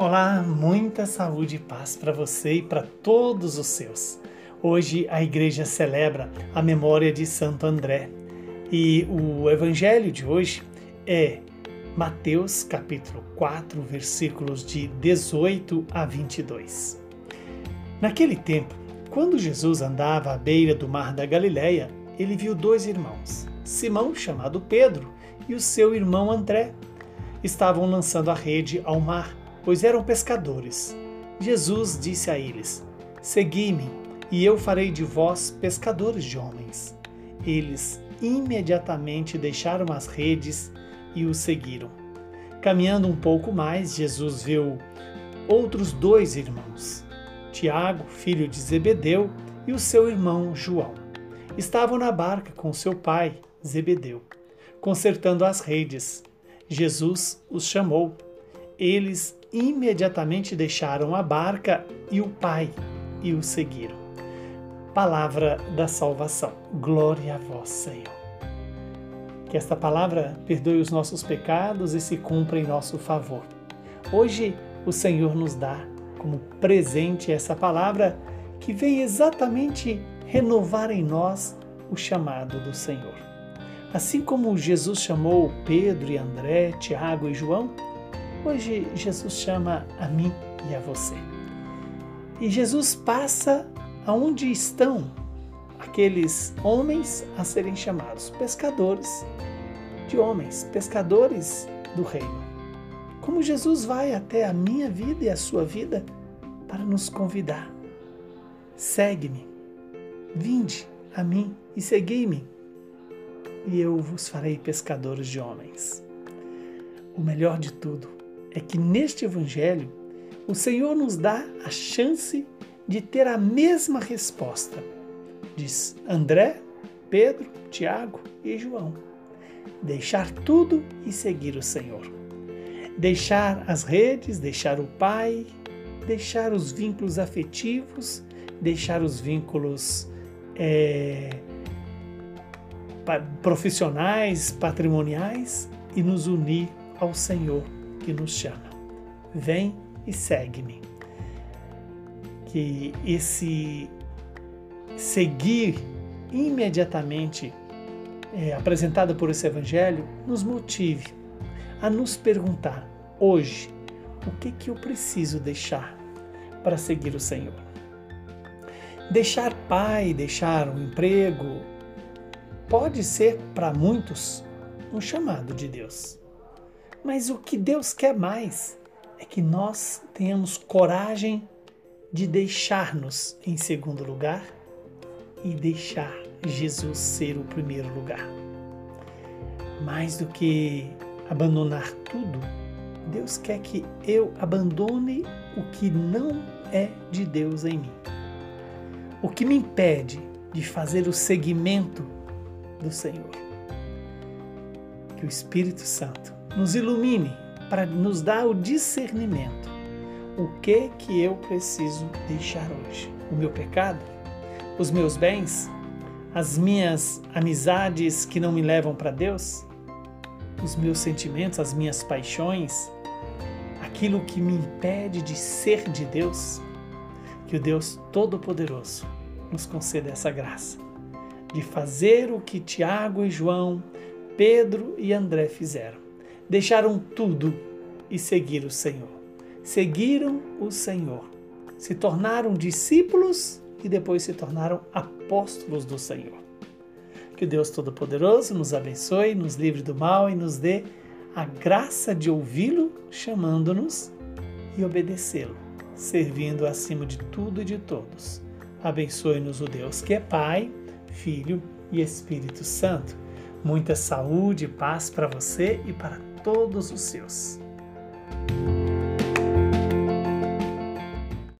Olá, muita saúde e paz para você e para todos os seus. Hoje a igreja celebra a memória de Santo André e o evangelho de hoje é Mateus capítulo 4, versículos de 18 a 22. Naquele tempo, quando Jesus andava à beira do mar da Galileia, ele viu dois irmãos, Simão, chamado Pedro, e o seu irmão André. Estavam lançando a rede ao mar, pois eram pescadores. Jesus disse a eles: Segui-me, e eu farei de vós pescadores de homens. Eles imediatamente deixaram as redes e o seguiram. Caminhando um pouco mais, Jesus viu outros dois irmãos, Tiago, filho de Zebedeu, e o seu irmão João. Estavam na barca com seu pai, Zebedeu consertando as redes. Jesus os chamou. Eles imediatamente deixaram a barca e o Pai e o seguiram. Palavra da salvação. Glória a vós, Senhor. Que esta palavra perdoe os nossos pecados e se cumpra em nosso favor. Hoje o Senhor nos dá como presente essa palavra que vem exatamente renovar em nós o chamado do Senhor. Assim como Jesus chamou Pedro e André, Tiago e João, hoje Jesus chama a mim e a você. E Jesus passa aonde estão aqueles homens a serem chamados pescadores de homens, pescadores do reino. Como Jesus vai até a minha vida e a sua vida para nos convidar. Segue-me, vinde a mim e segui-me e eu vos farei pescadores de homens. O melhor de tudo é que neste Evangelho o Senhor nos dá a chance de ter a mesma resposta. Diz André, Pedro, Tiago e João. Deixar tudo e seguir o Senhor. Deixar as redes, deixar o Pai, deixar os vínculos afetivos, deixar os vínculos é, profissionais, patrimoniais e nos unir ao Senhor que nos chama. Vem e segue-me. Que esse seguir imediatamente é, apresentado por esse Evangelho nos motive a nos perguntar hoje o que que eu preciso deixar para seguir o Senhor. Deixar pai, deixar um emprego, pode ser para muitos um chamado de Deus. Mas o que Deus quer mais é que nós tenhamos coragem de deixar-nos em segundo lugar e deixar Jesus ser o primeiro lugar. Mais do que abandonar tudo, Deus quer que eu abandone o que não é de Deus em mim. O que me impede de fazer o seguimento do Senhor. Que o Espírito Santo nos ilumine para nos dar o discernimento. O que que eu preciso deixar hoje? O meu pecado? Os meus bens? As minhas amizades que não me levam para Deus? Os meus sentimentos, as minhas paixões? Aquilo que me impede de ser de Deus? Que o Deus Todo-Poderoso nos conceda essa graça de fazer o que Tiago e João, Pedro e André fizeram. Deixaram tudo e seguiram o Senhor. Seguiram o Senhor. Se tornaram discípulos e depois se tornaram apóstolos do Senhor. Que o Deus Todo-Poderoso nos abençoe, nos livre do mal e nos dê a graça de ouvi-lo chamando-nos e obedecê-lo, servindo acima de tudo e de todos. Abençoe-nos o Deus que é Pai Filho e Espírito Santo. Muita saúde e paz para você e para todos os seus.